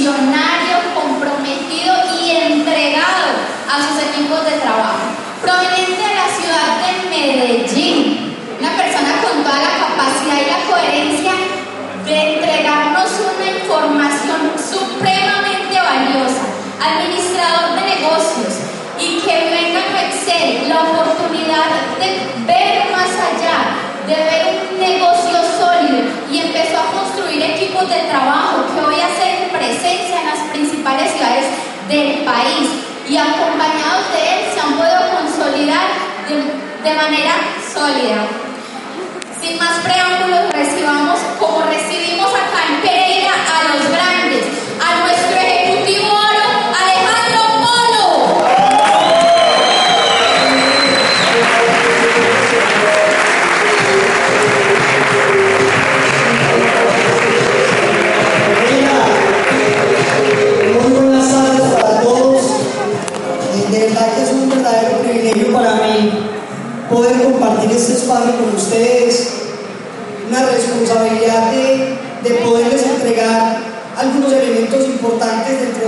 visionario, comprometido y entregado a sus equipos de trabajo. Proveniente de la ciudad de Medellín, una persona con toda la capacidad y la coherencia de entregarnos una información supremamente valiosa, administrador de negocios, y que venga a Excel la oportunidad de ver más allá, de ver un negocio sólido y empezó a construir equipos de trabajo que hoy hacen presencia en las principales ciudades del país y acompañados de él se han podido consolidar de, de manera sólida. Sin más preámbulos, recibamos como recibimos acá en Pereira a los grandes, a nuestro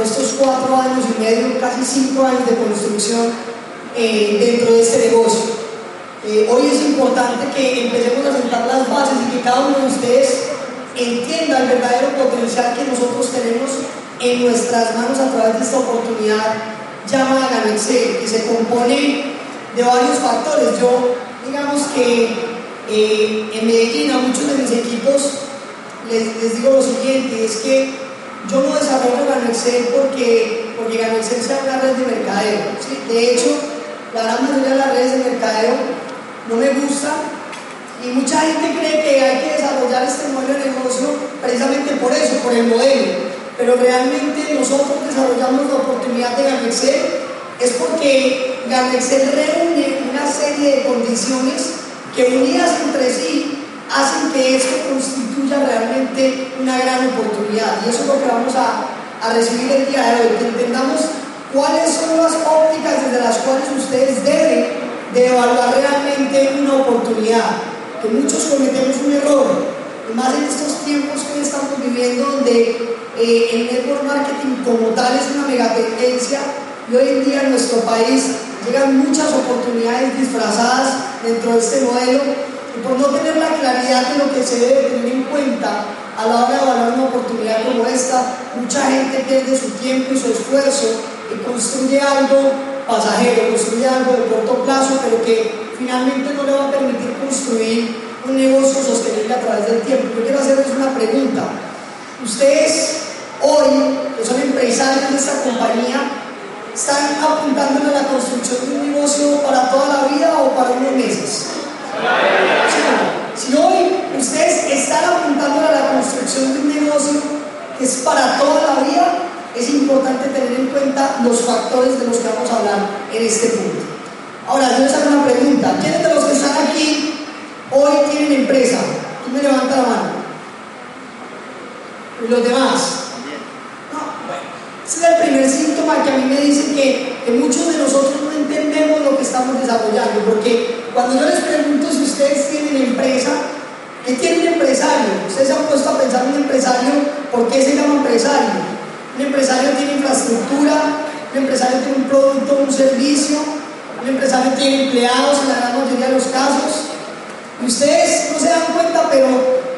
estos cuatro años y medio, casi cinco años de construcción eh, dentro de este negocio. Eh, hoy es importante que empecemos a sentar las bases y que cada uno de ustedes entienda el verdadero potencial que nosotros tenemos en nuestras manos a través de esta oportunidad llamada Ganexel, que se compone de varios factores. Yo, digamos que eh, en Medellín a muchos de mis equipos les digo lo siguiente, es que yo no desarrollo Ganexel porque, porque Ganexel sea una red de mercadeo. De hecho, la gran mayoría de las redes de mercadeo no me gustan y mucha gente cree que hay que desarrollar este modelo de negocio precisamente por eso, por el modelo. Pero realmente nosotros desarrollamos la oportunidad de Ganexel es porque Ganexel reúne una serie de condiciones que unidas entre sí hacen que esto constituya realmente una gran oportunidad. Y eso es lo que vamos a, a recibir el día de hoy, que entendamos cuáles son las ópticas desde las cuales ustedes deben de evaluar realmente una oportunidad que muchos cometemos un error, y más en estos tiempos que estamos viviendo, donde eh, el network marketing como tal es una megatendencia, y hoy en día en nuestro país llegan muchas oportunidades disfrazadas dentro de este modelo, y por no tener la claridad de lo que se debe tener en cuenta a la hora de evaluar una oportunidad como esta, mucha gente pierde su tiempo y su esfuerzo y construye algo pasajero, construye algo de corto plazo, pero que finalmente no le va a permitir construir un negocio sostenible a través del tiempo. Yo quiero hacerles una pregunta. Ustedes hoy, que son empresarios de esta compañía, ¿están apuntando a la construcción de un negocio para toda la vida o para unos meses? Si hoy ustedes están apuntando a la construcción de un negocio que es para toda la vida, es importante tener en cuenta los factores de los que vamos a hablar en este punto. Ahora, yo les hago una pregunta. ¿Quiénes de los que están aquí hoy tienen empresa? ¿Quién me levanta la mano? ¿Y los demás? No, bueno. Ese es el primer síntoma que a mí me dice que, que muchos de nosotros no entendemos lo que estamos desarrollando. Porque cuando yo les pregunto si ustedes tienen empresa, ¿qué tiene un empresario? Ustedes se han puesto a pensar un empresario, ¿por qué se llama empresario? Un empresario tiene infraestructura, un empresario tiene un producto, un servicio, un empresario tiene empleados en la gran mayoría de los casos. Ustedes no se dan cuenta, pero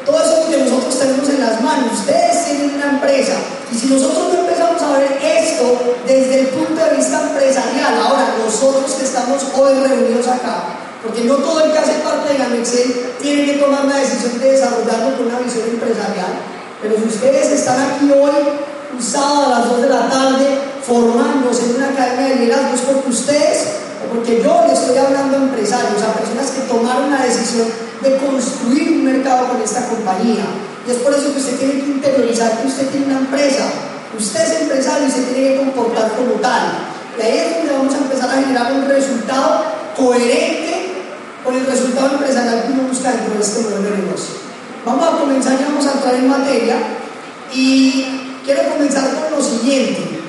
todo eso que nosotros tenemos en las manos, ustedes tienen una empresa. Y si nosotros no empezamos a ver esto desde el punto de vista empresarial, ahora nosotros que estamos hoy reunidos acá, porque no todo el que hace parte de Ganexel tiene que tomar la decisión de desarrollarlo con una visión empresarial, pero si ustedes están aquí hoy un sábado a las 2 de la tarde formándose en una academia de liderazgo es porque ustedes o porque yo le estoy hablando a empresarios, a personas que tomaron la decisión de construir un mercado con esta compañía. Y es por eso que usted tiene que interiorizar que usted tiene una empresa, usted es empresario y se tiene que comportar como tal. Y ahí es donde vamos a empezar a generar un resultado coherente con el resultado empresarial que uno busca dentro de este modelo de negocio. Vamos a comenzar, ya vamos a entrar en materia y quiero comenzar con lo siguiente.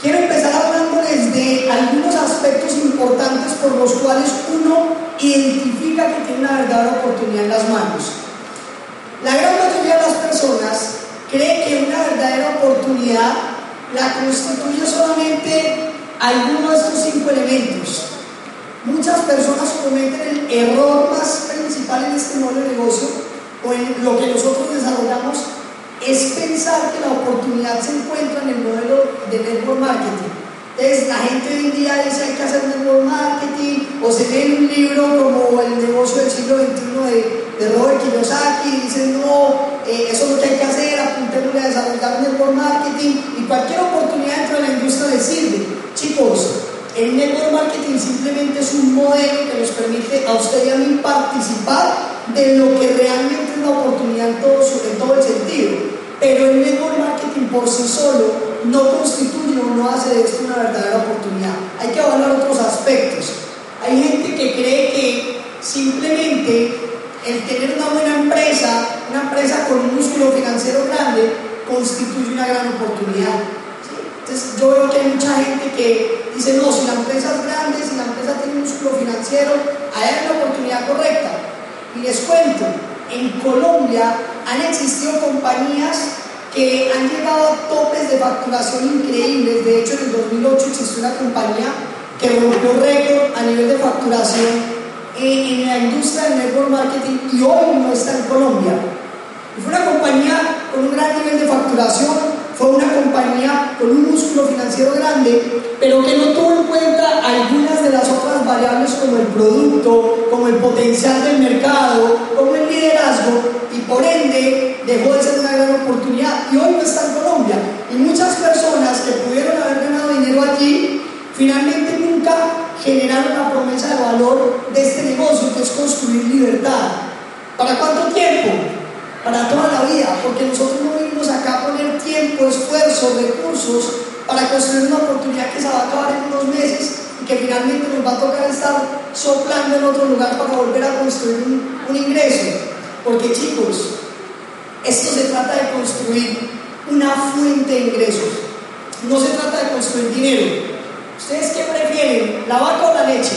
Quiero empezar hablándoles de algunos aspectos importantes por los cuales uno identifica que tiene una verdadera oportunidad en las manos. La gran mayoría de las personas cree que una verdadera oportunidad la constituye solamente alguno de estos cinco elementos. Muchas personas cometen el error más principal en este modelo de negocio o en lo que nosotros desarrollamos es pensar que la oportunidad se encuentra en el modelo de network marketing. Entonces, la gente hoy en día dice hay que hacer network marketing o se lee un libro como El negocio del siglo XXI de, de Robert Kiyosaki y dicen no, eh, eso es lo que hay que hacer, apuntémosle a desarrollar network marketing y cualquier oportunidad dentro de la industria les sirve. Chicos, el network marketing simplemente es un modelo que nos permite a usted y a mí participar de lo que realmente es la oportunidad en todo, en todo el sentido. Pero el network marketing por sí solo no constituye o no hace de esto una verdadera oportunidad. Hay que evaluar otros aspectos. Hay gente que cree que simplemente el tener una buena empresa, una empresa con un músculo financiero grande, constituye una gran oportunidad. Yo veo que hay mucha gente que dice, no, si la empresa es grande, si la empresa tiene un músculo financiero, ahí hay una oportunidad correcta. Y les cuento, en Colombia han existido compañías que han llegado a topes de facturación increíbles. De hecho, en el 2008 existió una compañía que rompió récord a nivel de facturación en, la industria del network marketing y hoy no está en Colombia. Y fue una compañía con un gran nivel de facturación, fue una compañía con un músculo financiero grande, pero que no tuvo en cuenta algunas de las otras variables como el producto, como el potencial del mercado, como el liderazgo, y por ende dejó de ser una gran oportunidad y hoy no está en Colombia. Y muchas personas que pudieron haber ganado dinero allí, finalmente nunca generaron la promesa de valor de este negocio, que es construir libertad. ¿Para cuánto tiempo? Para toda la vida, porque nosotros no acá poner tiempo, esfuerzo, recursos para construir una oportunidad que se va a acabar en unos meses y que finalmente nos va a tocar estar soplando en otro lugar para volver a construir un, ingreso. Porque chicos, esto se trata de construir una fuente de ingresos. No se trata de construir dinero. ¿Ustedes qué prefieren? ¿La vaca o la leche?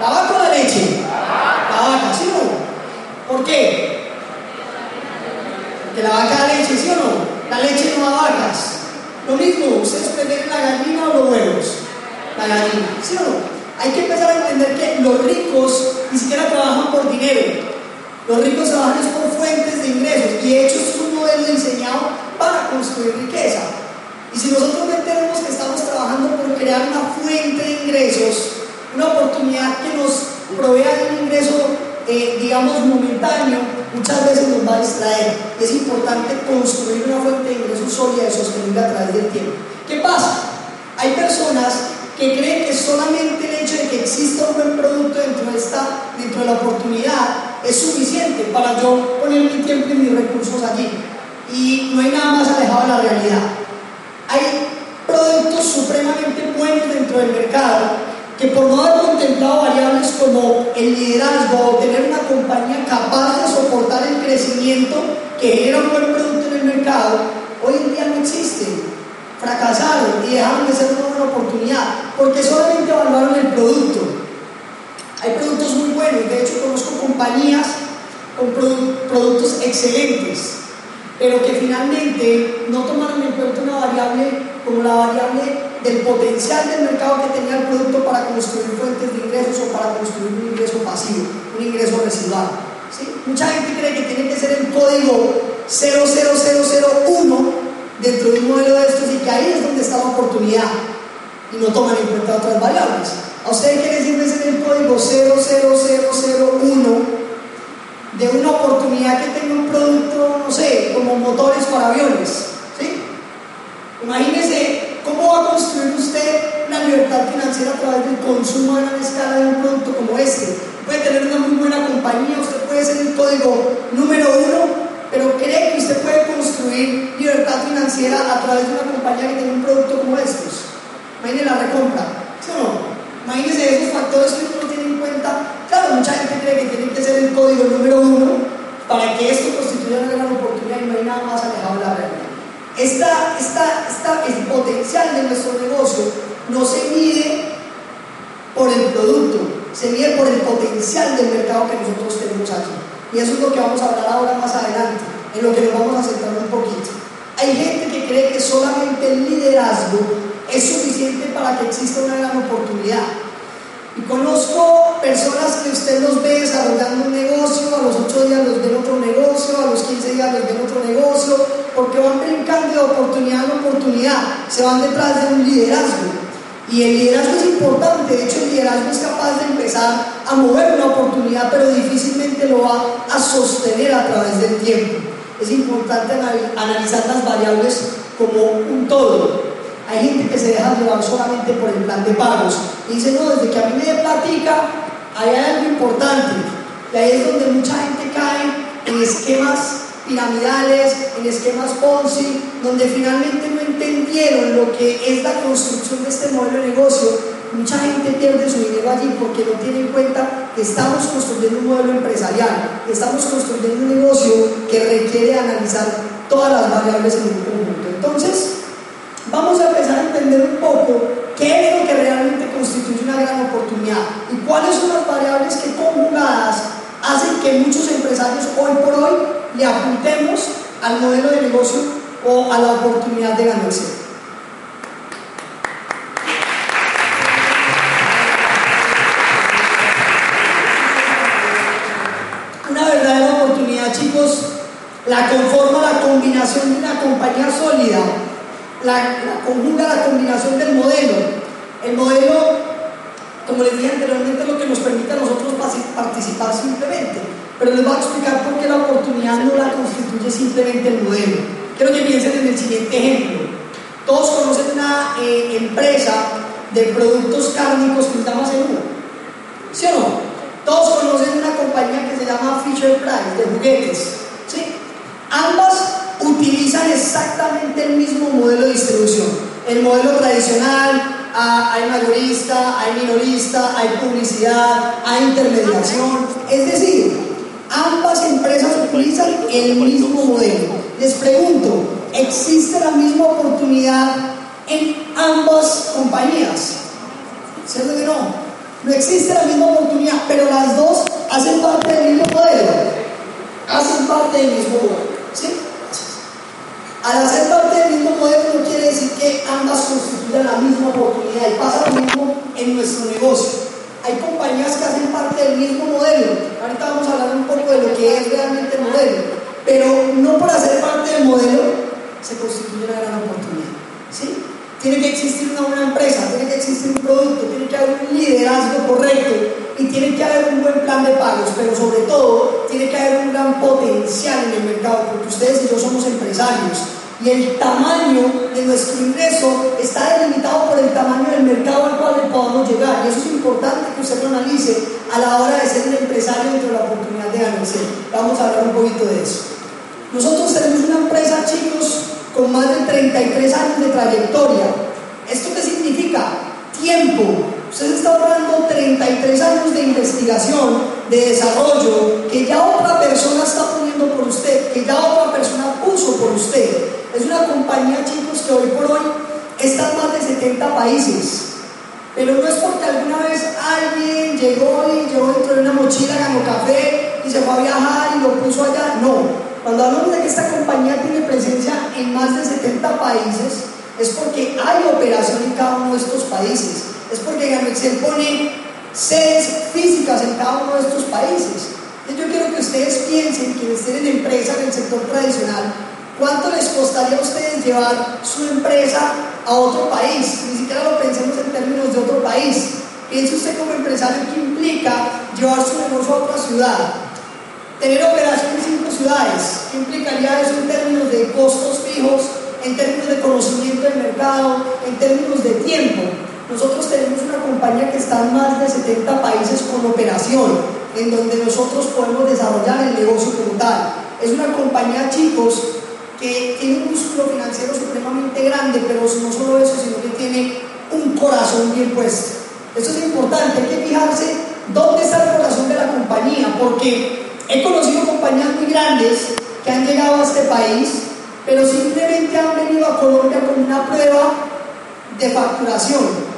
¿La vaca o la leche? La vaca, ¿sí no? ¿Por qué? Porque la vaca da leche, ¿sí o no? La leche no da vacas. Lo mismo, ¿ustedes prefieren la gallina o los huevos? La gallina, ¿sí o no? Hay que empezar a entender que los ricos ni siquiera trabajan por dinero. Los ricos trabajan por fuentes de ingresos y de hecho es un modelo diseñado para construir riqueza. Y si nosotros entendemos que estamos trabajando por crear una fuente de ingresos, una oportunidad que nos provea de un ingreso, eh, digamos, momentáneo, muchas veces nos va a distraer. Es importante construir una fuente de ingresos sólida y sostenible a través del tiempo. ¿Qué pasa? Hay personas que creen que solamente el hecho de que exista un buen producto dentro de, esta, dentro de la oportunidad es suficiente para yo poner mi tiempo y mis recursos allí. Y no hay nada más alejado de la realidad. Hay productos supremamente buenos dentro del mercado que por no haber contemplado variables como el liderazgo o tener una compañía capaz de soportar el crecimiento que genera un buen producto en el mercado, hoy en día no existen. Fracasaron y dejaron de ser una buena oportunidad porque solamente evaluaron el producto. Hay productos muy buenos, de hecho conozco compañías con productos excelentes, pero que finalmente no tomaron en cuenta una variable como la variable del potencial del mercado que tenía el producto para construir fuentes de ingresos o para construir un ingreso pasivo, un ingreso residual. ¿sí? Mucha gente cree que tiene que ser el código 00001 dentro de un modelo de estos y que ahí es donde está la oportunidad y no toman en cuenta otras variables. ¿A ustedes qué les sirve ser el código 00001 de una oportunidad que tenga un producto, no sé, como motores para aviones? ¿sí? Imagínense cómo va a construir usted la libertad financiera a través del consumo a gran escala de un producto como este. Puede tener una muy buena compañía, usted puede ser el código número uno, pero cree que usted puede construir libertad financiera a través de una compañía que tenga un producto como estos. Imagínense la recompra, ¿sí o no? Imagínense esos factores que uno no tiene en cuenta. Claro, mucha gente cree que tiene que ser el código número uno para que esto constituya una gran oportunidad y no hay nada más alejado de la realidad. Esta, esta, esta, el potencial de nuestro negocio no se mide por el producto, se mide por el potencial del mercado que nosotros tenemos aquí. Y eso es lo que vamos a hablar ahora más adelante, en lo que nos vamos a centrar un poquito. Hay gente que cree que solamente el liderazgo es suficiente para que exista una gran oportunidad. Y conozco personas que usted los ve desarrollando un negocio, a los 8 días los ven otro negocio, a los 15 días los ven otro negocio, porque van brincando de oportunidad en oportunidad, se van detrás de un liderazgo. Y el liderazgo es importante, de hecho el liderazgo es capaz de empezar a mover una oportunidad, pero difícilmente lo va a sostener a través del tiempo. Es importante analizar las variables como un todo. Hay gente que se deja llevar solamente por el plan de pagos y dice, no, desde que a mí me platica, hay algo importante. Y ahí es donde mucha gente cae en esquemas piramidales, en esquemas Ponzi, donde finalmente no entendieron lo que es la construcción de este modelo de negocio. Mucha gente pierde su dinero allí porque no tiene en cuenta que estamos construyendo un modelo empresarial, que estamos construyendo un negocio que requiere analizar todas las variables en un conjunto. Entonces, vamos a empezar a entender un poco qué es lo que realmente constituye una gran oportunidad y cuáles son las variables que conjugadas hacen que muchos empresarios hoy por hoy le apuntemos al modelo de negocio o a la oportunidad de ganarse. Una verdadera oportunidad, chicos, la conforma la combinación de una compañía sólida, la, la conjuga la combinación del modelo. El modelo como les dije anteriormente, lo que nos permite a nosotros participar simplemente. Pero les voy a explicar por qué la oportunidad no la constituye simplemente el modelo. Quiero que piensen en el siguiente ejemplo. Todos conocen una eh, empresa de productos cárnicos que se llama Seguro. ¿Sí o no? Todos conocen una compañía que se llama Fisher Price, de juguetes. ¿Sí? Ambas utilizan exactamente el mismo modelo de distribución. El modelo tradicional, hay mayorista, hay minorista, hay publicidad, hay intermediación. Es decir, ambas empresas utilizan el mismo modelo. Les pregunto, ¿existe la misma oportunidad en ambas compañías? ¿Cierto que no? No existe la misma oportunidad, pero las dos hacen parte del mismo modelo. Hacen parte del mismo modelo. ¿Sí? Al hacer parte del mismo modelo no quiere decir que ambas constituyan la misma oportunidad y pasa lo mismo en nuestro negocio. Hay compañías que hacen parte del mismo modelo. Ahorita vamos a hablar un poco de lo que es realmente el modelo, pero no por hacer parte del modelo se constituye una gran oportunidad. ¿sí? Tiene que existir una buena empresa, tiene que existir un producto, tiene que haber un liderazgo correcto y tiene que haber un buen plan de pagos, pero sobre todo tiene que haber un gran potencial en el mercado, porque ustedes y yo somos empresarios y el tamaño de nuestro ingreso está delimitado por el tamaño del mercado al cual podamos llegar. Y eso es importante que usted lo analice a la hora de ser un empresario dentro de la oportunidad de ganarse. Vamos a hablar un poquito de eso. Nosotros tenemos una empresa, chicos, con más de 33 años de trayectoria. ¿Esto qué significa? Tiempo. Usted está hablando 33 años de investigación, de desarrollo, que ya otra persona está poniendo por usted, que ya otra persona puso por usted. Es una compañía, chicos, que hoy por hoy está en más de 70 países. Pero no es porque alguna vez alguien llegó y llevó dentro de una mochila, ganó café y se fue a viajar y lo puso allá. No. Cuando hablamos de que esta compañía tiene presencia en más de 70 países, es porque hay operación en cada uno de estos países. Es porque Gamexel pone sedes físicas en cada uno de estos países. Entonces yo quiero que ustedes piensen, quienes tienen empresa en el sector tradicional, ¿Cuánto les costaría a ustedes llevar su empresa a otro país? Ni siquiera lo pensemos en términos de otro país. Piense usted como empresario qué implica llevar su negocio a otra ciudad. Tener operaciones en cinco ciudades. ¿Qué implicaría eso en términos de costos fijos, en términos de conocimiento del mercado, en términos de tiempo? Nosotros tenemos una compañía que está en más de 70 países con operación, en donde nosotros podemos desarrollar el negocio como tal. Es una compañía, chicos, que tiene un músculo financiero supremamente grande, pero no solo eso, sino que tiene un corazón bien puesto. Eso es importante, hay que fijarse dónde está el corazón de la compañía, porque he conocido compañías muy grandes que han llegado a este país, pero simplemente han venido a Colombia con una prueba de facturación.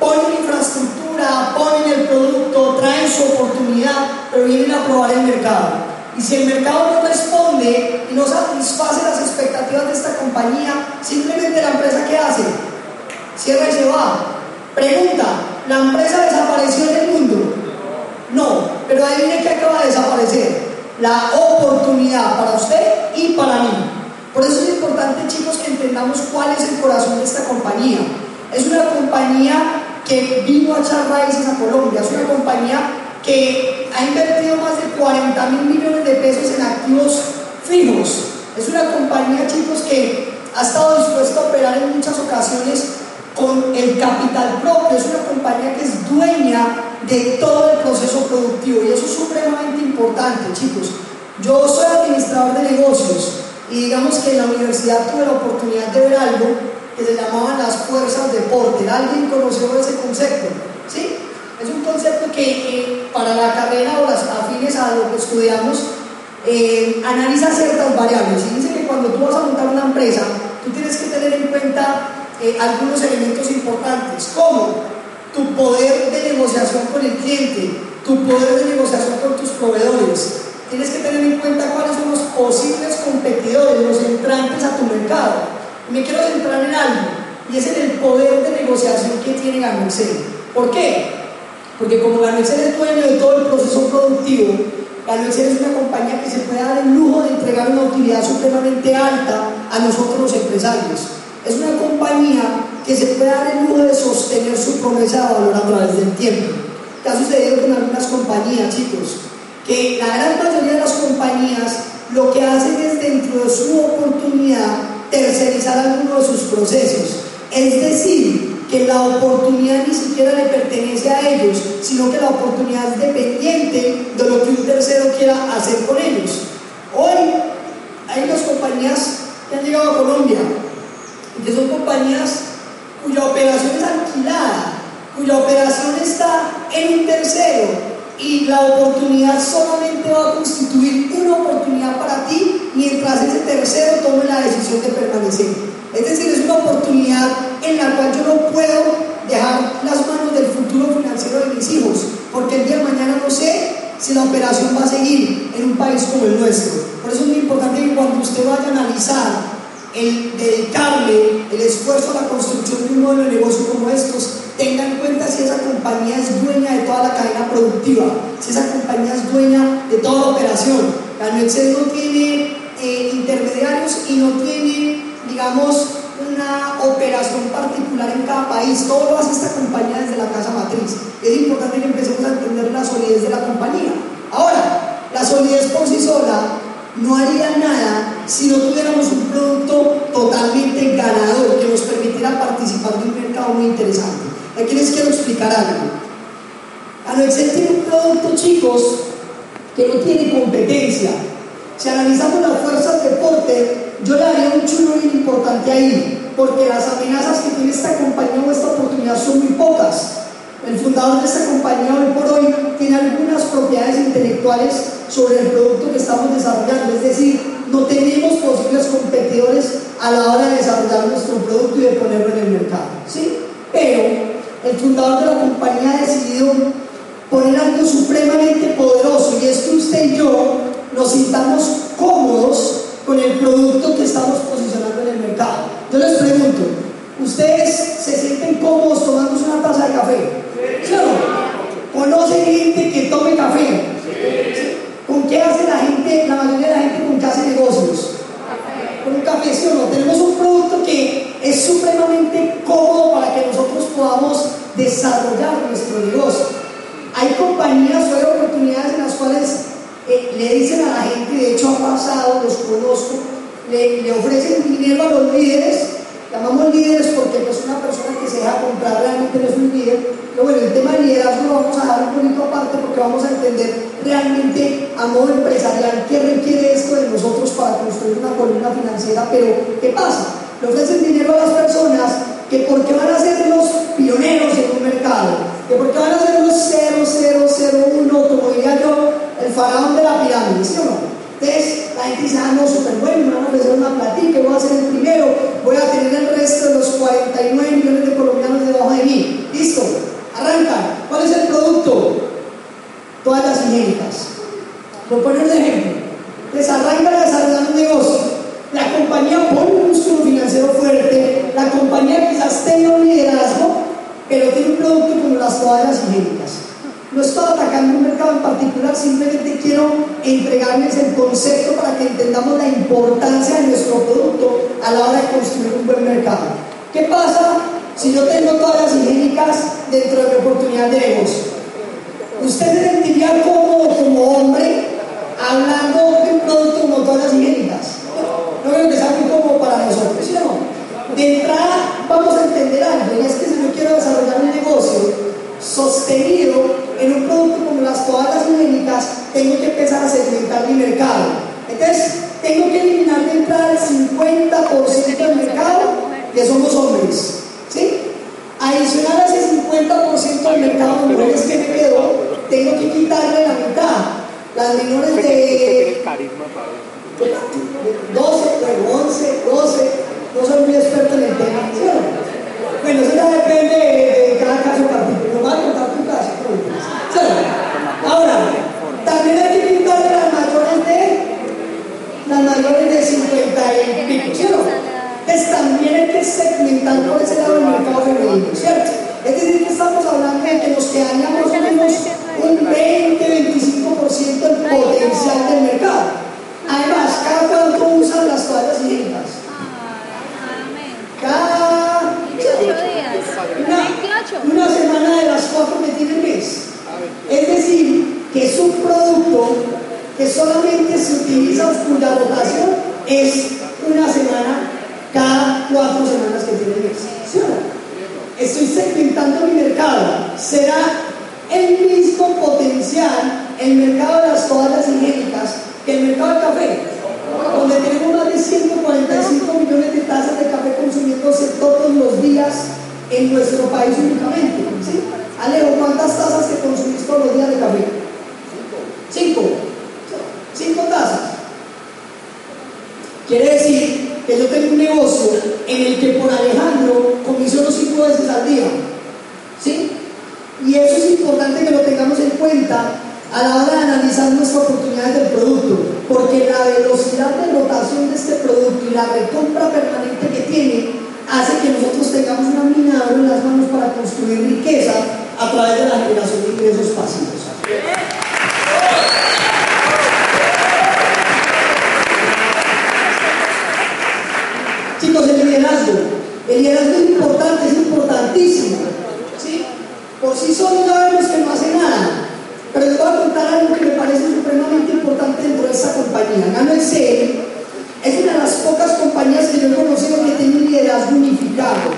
Ponen infraestructura, ponen el producto, traen su oportunidad, pero vienen a probar el mercado. Y si el mercado no responde y no satisface las expectativas de esta compañía, simplemente la empresa ¿qué hace? Cierra y se va. Pregunta, ¿la empresa desapareció en el mundo? No, pero ahí viene que acaba de desaparecer. La oportunidad para usted y para mí. Por eso es importante, chicos, que entendamos cuál es el corazón de esta compañía. Es una compañía que vino a echar raíces a Colombia, es una compañía que ha invertido más de 40 mil millones de pesos en activos fijos. Es una compañía, chicos, que ha estado dispuesta a operar en muchas ocasiones con el capital propio. Es una compañía que es dueña de todo el proceso productivo y eso es supremamente importante, chicos. Yo soy administrador de negocios y digamos que en la universidad tuve la oportunidad de ver algo que se llamaban las fuerzas de Porter. ¿Alguien conoció ese concepto? ¿Sí? Es un concepto que para la carrera o las afines a lo que estudiamos eh, analiza ciertas variables y dice que cuando tú vas a montar una empresa, tú tienes que tener en cuenta eh, algunos elementos importantes, como tu poder de negociación con el cliente, tu poder de negociación con tus proveedores. Tienes que tener en cuenta cuáles son los posibles competidores, los entrantes a tu mercado me quiero centrar en algo, y es en el poder de negociación que tiene Ganexel. ¿Por qué? Porque como Ganexel es dueño de todo el proceso productivo, Ganexel es una compañía que se puede dar el lujo de entregar una utilidad supremamente alta a nosotros los empresarios. Es una compañía que se puede dar el lujo de sostener su promesa de valor a través del tiempo. ¿Qué ha sucedido con algunas compañías, chicos? Que la gran mayoría de las compañías lo que hacen es dentro de su oportunidad tercerizar alguno de sus procesos. Es decir, que la oportunidad ni siquiera le pertenece a ellos, sino que la oportunidad es dependiente de lo que un tercero quiera hacer con ellos. Hoy hay unas compañías que han llegado a Colombia, que son compañías cuya operación es alquilada, cuya operación está en un tercero, y la oportunidad solamente va a constituir una oportunidad para ti mientras ese tercero tome la decisión de permanecer. Es decir, es una oportunidad en la cual yo no puedo dejar las manos del futuro financiero de mis hijos, porque el día de mañana no sé si la operación va a seguir en un país como el nuestro. Por eso es muy importante que cuando usted vaya a analizar el dedicarle el esfuerzo a la construcción de un modelo de negocio como estos, tenga en cuenta si esa compañía es dueña de toda la cadena productiva, si esa compañía es dueña de toda la operación. Excel no tiene eh, intermediarios y no tiene, digamos, una operación particular en cada país. Todo lo hace esta compañía desde la casa matriz. Es importante que empecemos a entender la solidez de la compañía. Ahora, la solidez por sí sola no haría nada si no tuviéramos un producto totalmente ganador que nos permitiera participar de un mercado muy interesante. Aquí les quiero explicar algo. Anoexcel tiene un producto, chicos, que no tiene competencia. Si analizamos las fuerzas de Porter, yo le haría un chulo bien importante ahí, porque las amenazas que tiene esta compañía o esta oportunidad son muy pocas. El fundador de esta compañía hoy por hoy tiene algunas propiedades intelectuales sobre el producto que estamos desarrollando, es decir, no tenemos posibles competidores a la hora de desarrollar nuestro producto y de ponerlo en el mercado. ¿sí? Pero el fundador de la compañía ha decidido poner algo supremamente poderoso y es que usted y yo nos sintamos cómodos con el producto que estamos posicionando en el mercado. Yo les pregunto, ¿ustedes se sienten cómodos tomándose una taza de café? ¿Sí o no? ¿Conocen gente que tome café? ¿Con qué hace la gente, la mayoría de la gente con qué hace negocios? Con un café, ¿sí o no? Tenemos un producto que es supremamente cómodo para que nosotros podamos desarrollar nuestro negocio. Hay compañías o hay oportunidades en las cuales eh, le dicen a la gente, de hecho ha pasado, los conozco, le, le ofrecen dinero a los líderes Llamamos líderes porque pues una persona que se deja comprar realmente no es un líder. Pero bueno, el tema de liderazgo lo vamos a dar un poquito aparte porque vamos a entender realmente a modo empresarial qué requiere esto de nosotros para construir una columna financiera. Pero, ¿qué pasa? Le ofrecen dinero a las personas que porque van a ser los pioneros en un mercado, que porque van a ser los 0001, como diría yo, el faraón de la pirámide, ¿sí o no? Entonces la gente dice, ah, no, súper bueno, me van a ofrecer una platica, voy a ser el primero, voy a tener el resto de los 49 millones de colombianos debajo de mí. Listo, arranca. ¿Cuál es el producto? Todas las higiénicas. Por poner un ejemplo, les arranca a desarrollar un negocio entregarles el concepto para que entendamos la importancia de nuestro producto a la hora de construir un buen mercado. ¿Qué pasa si yo tengo todas las higiénicas dentro de mi oportunidad de negocio? Producto que solamente se utiliza cuya rotación es una semana cada cuatro semanas que tiene mes. ¿Sí? Estoy segmentando mi mercado. Será el mismo potencial el mercado de las toallas higiénicas que el mercado del café, donde tenemos más de 145 millones de tazas de café consumiéndose todos los días en nuestro país únicamente. Alejo, ¿cuántas tazas te consumís todos los días de café? Cinco. Cinco tazas. Quiere decir que yo tengo un negocio en el que por Alejandro comisiono cinco veces al día. ¿Sí? Y eso es importante que lo tengamos en cuenta a la hora de analizar nuestras oportunidades del producto, porque la velocidad de rotación de este producto y la recompra permanente que tiene hace que nosotros tengamos una mina en las manos para construir riqueza a través de la generación de ingresos pasivos. Chicos, el liderazgo. El liderazgo es importante, es importantísimo. ¿sí? Por sí solo sabemos que no hace nada. Pero les voy a contar algo que me parece supremamente importante dentro de esta compañía. Gano C es una de las pocas compañías que yo he conocido que tiene un liderazgo unificado.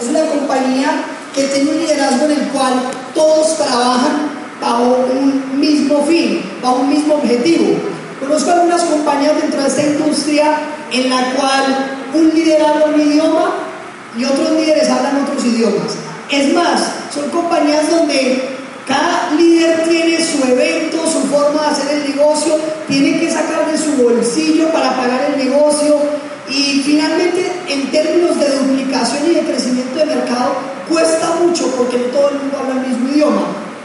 Es una compañía que tiene un liderazgo en el cual todos trabajan bajo un mismo fin, bajo un mismo objetivo. Conozco algunas compañías dentro de esta industria en la cual un líder habla un idioma y otros líderes hablan otros idiomas. Son compañías donde cada líder tiene su evento, su forma de hacer el negocio, tiene que sacar de su bolsillo para pagar el negocio y finalmente en términos de duplicación y de crecimiento de mercado cuesta mucho porque no todo el mundo habla el mismo idioma.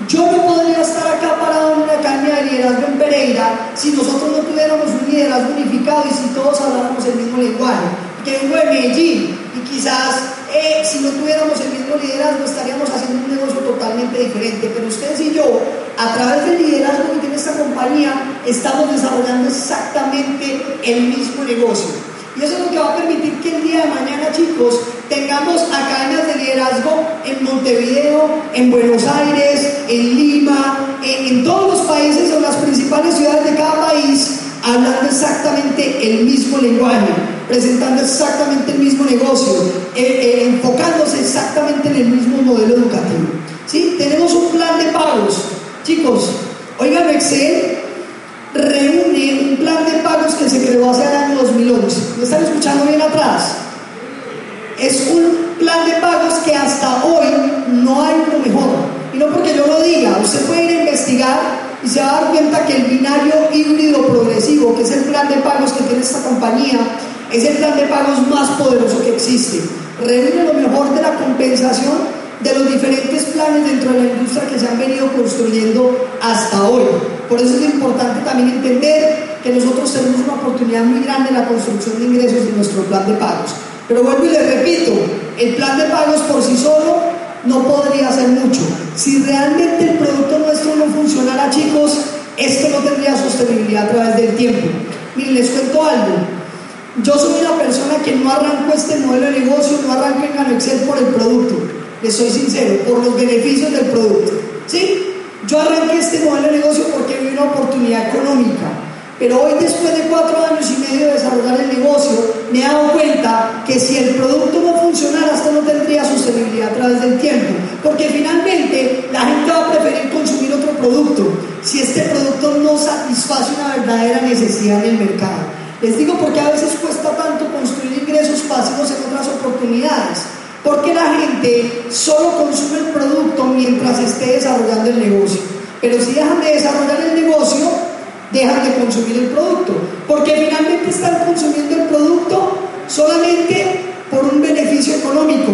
Yo no podría estar acá parado en una academia de liderazgo en Pereira si nosotros no tuviéramos un liderazgo unificado y si todos habláramos el mismo lenguaje. Que vengo de Medellín y quizás eh, si no tuviéramos el mismo liderazgo estaríamos haciendo un negocio totalmente diferente. Pero ustedes y yo, a través del liderazgo que tiene esta compañía, estamos desarrollando exactamente el mismo negocio. Y eso es lo que va a permitir que el día de mañana, chicos, tengamos academias de liderazgo en Montevideo, en Buenos Aires, en Lima, en, todos los países o las principales ciudades de cada país, hablando exactamente el mismo lenguaje, presentando exactamente el mismo negocio, eh, eh, enfocándose exactamente en el mismo modelo educativo. ¿Sí? Tenemos un plan de pagos. Chicos, oigan, Excel reúne un plan de pagos que se creó hace el año 2011. ¿Me están escuchando bien atrás? Es un plan de pagos que hasta hoy no hay lo mejor. Y no porque yo lo diga, usted puede ir a investigar y se va a dar cuenta que el binario híbrido progresivo, que es el plan de pagos que tiene esta compañía, es el plan de pagos más poderoso que existe. Reúne lo mejor de la compensación de los diferentes planes dentro de la industria que se han venido construyendo hasta hoy. Por eso es importante también entender que nosotros tenemos una oportunidad muy grande en la construcción de ingresos de nuestro plan de pagos. Pero vuelvo y les repito, el plan de pagos por sí solo no podría hacer mucho. Si realmente el producto nuestro no funcionara, chicos, esto no tendría sostenibilidad a través del tiempo. Miren, les cuento algo. Yo soy una persona que no arranco este modelo de negocio, no arranco en Excel por el producto. Les soy sincero, por los beneficios del producto. ¿Sí? Yo arranqué este modelo de negocio porque vi una oportunidad económica. Pero hoy, después de cuatro años y medio de desarrollar el negocio, me he dado cuenta que si el producto no funcionara, esto no tendría sostenibilidad a través del tiempo. Porque finalmente la gente va a preferir consumir otro producto si este producto no satisface una verdadera necesidad en el mercado. Les digo porque a veces cuesta tanto construir ingresos pasivos en otras oportunidades. Porque la gente solo consume el producto mientras esté desarrollando el negocio. Pero si dejan de desarrollar el negocio, dejan de consumir el producto. Porque finalmente están consumiendo el producto solamente por un beneficio económico.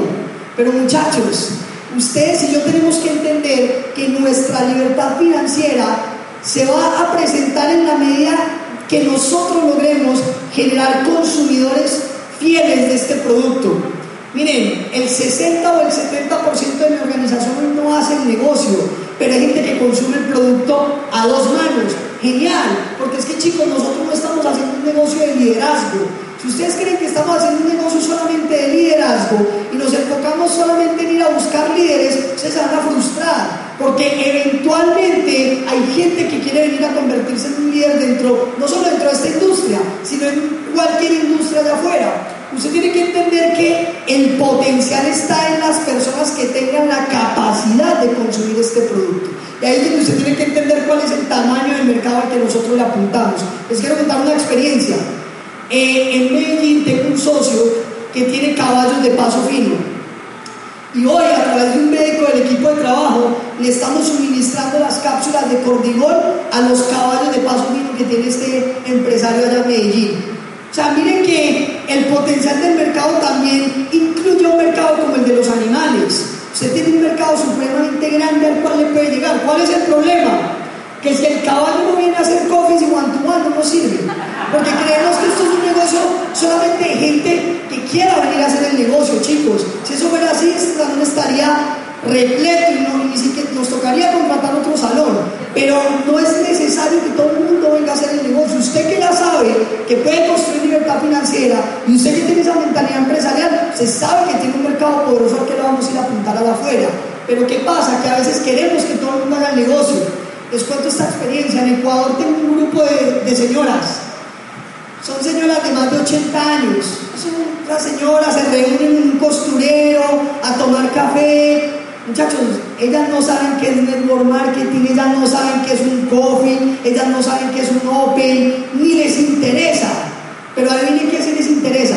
Pero muchachos, ustedes y yo tenemos que entender que nuestra libertad financiera se va a presentar en la medida que nosotros logremos generar consumidores fieles de este producto. Miren, el 60 o el 70% de mi organización no hace el negocio, pero hay gente que consume el producto a dos manos. Genial, porque es que chicos, nosotros no estamos haciendo un negocio de liderazgo. Si ustedes creen que estamos haciendo un negocio solamente de liderazgo y nos enfocamos solamente en ir a buscar líderes, se van a frustrar, porque eventualmente hay gente que quiere venir a convertirse en un líder dentro, no solo Usted tiene que entender que el potencial está en las personas que tengan la capacidad de consumir este producto. Y ahí usted tiene que entender cuál es el tamaño del mercado al que nosotros le apuntamos. Les quiero contar una experiencia. Eh, en Medellín tengo un socio que tiene caballos de paso fino. Y hoy, a través de un médico del equipo de trabajo, le estamos suministrando las cápsulas de cordigol a los caballos de paso fino que tiene este empresario allá en Medellín. O sea, miren que el potencial del mercado también incluye un mercado como el de los animales. Usted tiene un mercado supremamente grande al cual le puede llegar. ¿Cuál es el problema? Que si el caballo no viene a hacer coffees y one to one, no nos sirve. Porque creemos que esto es un negocio solamente de gente que quiera venir a hacer el negocio, chicos. Si eso fuera así, este salón estaría repleto y nos tocaría contratar otro salón. Pero no es necesario que todo el mundo venga a hacer el negocio. Usted que ya sabe que puede construir libertad financiera y usted que tiene esa mentalidad empresarial, se sabe que tiene un mercado poderoso al que le vamos a ir a apuntar a la afuera. Pero ¿qué pasa? Que a veces queremos que todo el mundo haga el negocio. Les cuento esta experiencia. En Ecuador tengo un grupo de, de señoras. Son señoras de más de 80 años. Las señoras se reúnen en un costurero a tomar café, Muchachos, ellas no saben qué es network marketing, ellas no saben qué es un coffee, ellas no saben qué es un open, ni les interesa. Pero adivinen qué sí les interesa.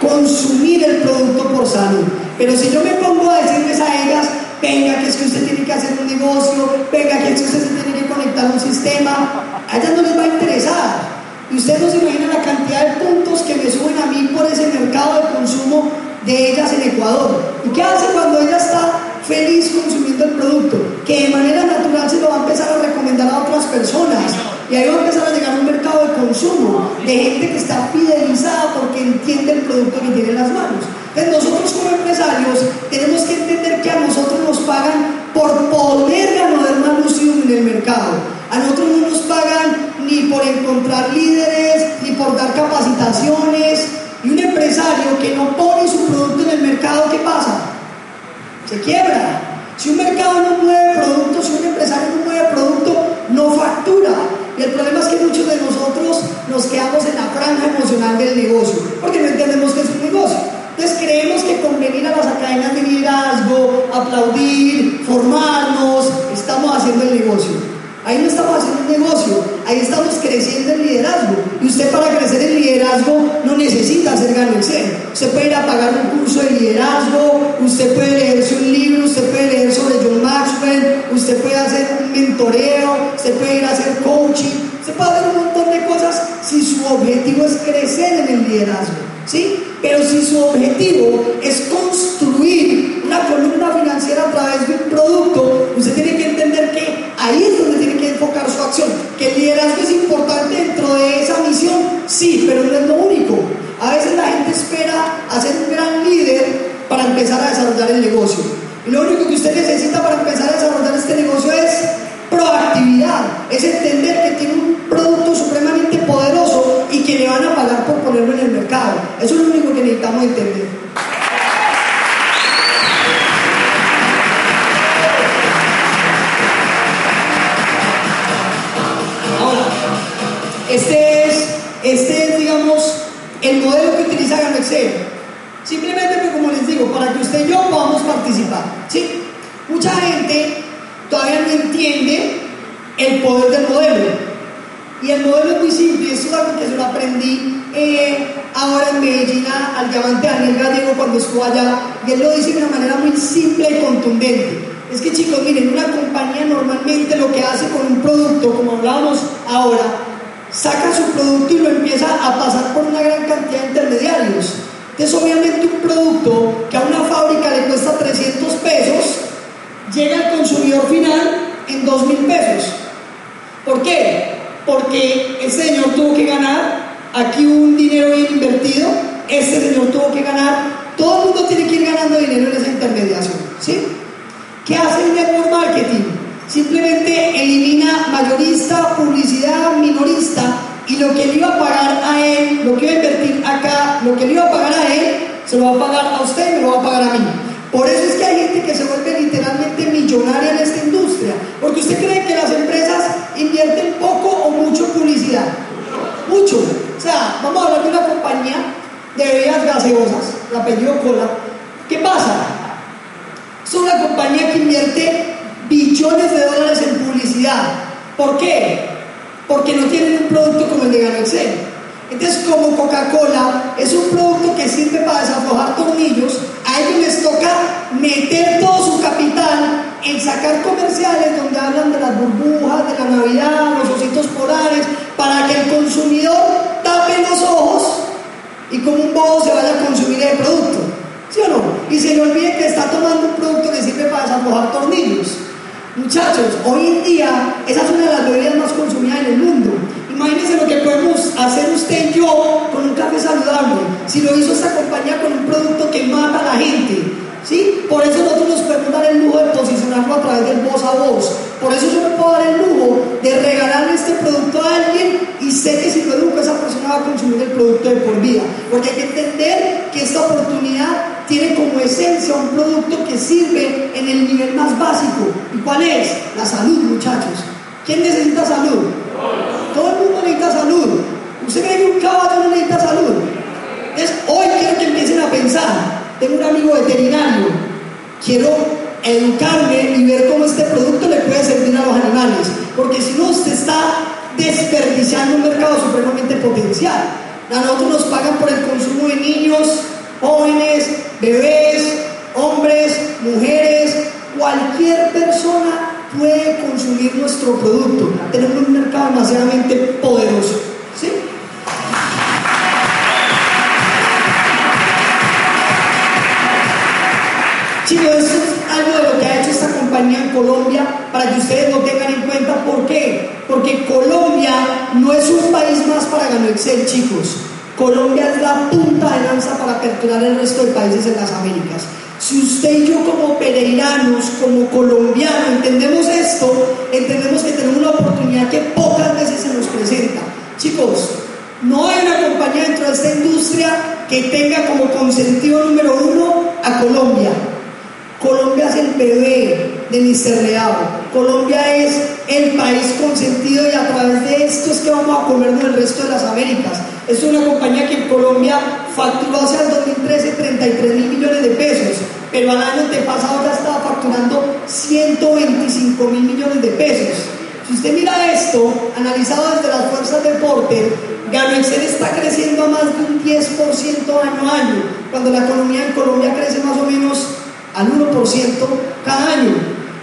Consumir el producto por salud. Pero si yo me pongo a decirles a ellas, venga, que es que usted tiene que hacer un negocio, venga, que es que usted se tiene que conectar un sistema, a ellas no les va a interesar. Y ustedes no se imaginan la cantidad de puntos que me suben a mí por ese mercado de consumo de ellas en Ecuador. ¿Y qué hace cuando ella está feliz consumiendo el producto, que de manera natural se lo va a empezar a recomendar a otras personas. Y ahí va a empezar a llegar un mercado de consumo, de gente que está fidelizada porque entiende el producto que tiene en las manos. Entonces nosotros como empresarios tenemos que entender que a nosotros nos pagan por poder ganar más lucido en el mercado. A nosotros no nos pagan ni por encontrar líderes, ni por dar capacitaciones. Y un empresario que no pone su producto en el mercado, ¿qué pasa? Se quiebra. Si un mercado no mueve producto, si un empresario no mueve producto, no factura. Y el problema es que muchos de nosotros nos quedamos en la franja emocional del negocio, porque no entendemos que es un negocio. Entonces creemos que con venir a las academias de liderazgo, aplaudir, formarnos, estamos haciendo el negocio. Ahí no estamos haciendo un negocio, ahí estamos creciendo el liderazgo. Y usted para crecer el liderazgo no necesita hacer gano. Usted puede ir a pagar un curso de liderazgo, usted puede leerse un libro, usted puede leer sobre John Maxwell, usted puede hacer un mentoreo, usted puede ir a hacer coaching, usted puede hacer un montón de cosas si su objetivo es crecer en el liderazgo. ¿Sí? Pero si su objetivo es construir una columna financiera a través de un producto, usted tiene que Que es importante dentro de esa misión, sí, pero no es lo único. A veces la gente espera a ser un gran líder para empezar a desarrollar el negocio. Y lo único que usted necesita para empezar a desarrollar este negocio es proactividad, es entender que tiene un producto supremamente poderoso van a pagar por ponerlo en el mercado. Eso es lo único que necesitamos entender. Simple y contundente. Es que chicos, miren, una compañía normalmente lo que hace con un producto, como hablábamos ahora, saca su producto y lo empieza a pasar por una gran cantidad de intermediarios. Entonces, obviamente, un producto que a una fábrica le cuesta 300 pesos, llega al consumidor final en 2 mil pesos. ¿Por qué? Porque ese señor tuvo que ganar aquí un dinero bien invertido, este señor tuvo que ganar, todo el mundo tiene que ir ganando dinero en esa intermediación. ¿sí? ¿Qué hace el network marketing? Simplemente elimina mayorista, publicidad, minorista y lo que le iba a pagar a él, lo que iba a invertir acá, lo que le iba a pagar a él, se lo va a pagar a usted y me lo va a pagar a mí. Por eso es que hay gente que se vuelve literalmente millonaria en esta industria. Porque usted cree que las empresas invierten poco o mucho en publicidad. Mucho. O sea, vamos a hablar de una compañía de bebidas gaseosas, la apellido Cola. ¿Qué pasa? Es una compañía que invierte billones de dólares en publicidad. ¿Por qué? Porque no tienen un producto como el de Excel. Entonces, como Coca-Cola es un producto que sirve para desaflojar tornillos, a ellos les toca meter todo su capital en sacar comerciales donde hablan de las burbujas, de la Navidad, los ositos polares, para que el consumidor tape los ojos y como un bobo se vaya a consumir el producto. ¿Sí o no? Y se le olvide que está tomando un producto que sirve para desaflojar tornillos. Muchachos, hoy en día esa es una de las bebidas más consumidas en el mundo. Imagínense lo que podemos hacer usted y yo con un café saludable. Si lo hizo esta compañía con un producto que mata a la gente. ¿Sí? Por eso nosotros nos podemos dar el lujo de posicionarlo a través del voz a voz. Por eso yo me puedo dar el lujo de regalarle este producto a alguien y sé que si lo educo esa persona va a consumir el producto de por vida. Porque hay que entender que esta oportunidad tiene como esencia un producto que sirve en el nivel más básico. ¿Y cuál es? La salud, muchachos. ¿Quién necesita salud? Todo el mundo necesita salud. ¿Usted cree que un caballo no necesita salud? Es, hoy quiero que empiecen a pensar. Tengo un amigo veterinario. Quiero educarme y ver cómo este producto le puede servir a los animales. Porque si no, usted está desperdiciando un mercado supremamente potencial. Nosotros nos pagan por el consumo de niños, jóvenes, bebés, hombres, mujeres, cualquier persona puede consumir nuestro producto. Tenemos un mercado demasiadamente poderoso. ¿sí? Chicos, esto es algo de lo que ha hecho esta compañía en Colombia para que ustedes lo tengan en cuenta. ¿Por qué? Porque Colombia no es un país más para ganar Excel, chicos. Colombia es la punta de lanza para aperturar el resto de países en las Américas. Si usted y yo como peregrinos, como colombianos, entendemos esto, entendemos que tenemos una oportunidad que pocas veces se nos presenta. Chicos, no hay una compañía dentro de esta industria que tenga como consentido número uno a Colombia. Colombia es el bebé de Mr. Leao. Colombia es el país consentido y a través de esto es que vamos a comernos el resto de las Américas. Es una compañía que en Colombia facturó hacia el 2013 33 mil millones de pesos, pero al año pasado ya estaba facturando 125 mil millones de pesos. Si usted mira esto, analizado desde las fuerzas de Excel está creciendo a más de un 10% año a año, cuando la economía en Colombia crece más o menos al 1% cada año.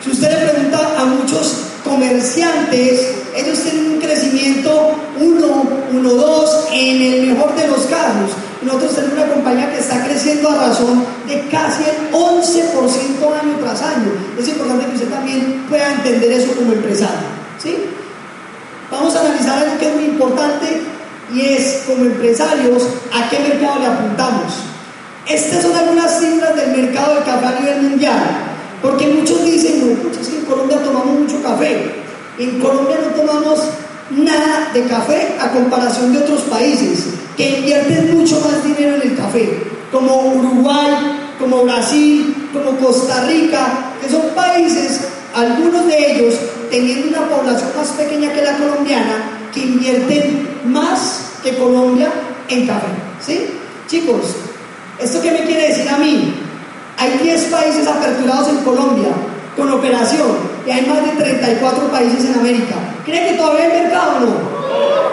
Si usted le pregunta a muchos comerciantes, ellos tienen un crecimiento 1, 1, 2 en el mejor de los casos. Nosotros tenemos una compañía que está creciendo a razón de casi el 11% año tras año. Es importante que usted también pueda entender eso como empresario. ¿sí? Vamos a analizar algo que es muy importante y es como empresarios a qué mercado le apuntamos. Del mercado de café a nivel mundial, porque muchos dicen, no, es que en Colombia tomamos mucho café. En Colombia no tomamos nada de café a comparación de otros países. que invierten mucho más dinero en el café, como Uruguay, como Brasil, como Costa Rica, que son países, algunos de ellos teniendo una población más pequeña que la colombiana, que invierten más que Colombia en café. ¿Sí? Chicos, ¿esto qué me quiere decir a mí? Hay 10 países aperturados en Colombia con operación y hay más de 34 países en América. ¿Creen que todavía hay mercado o no?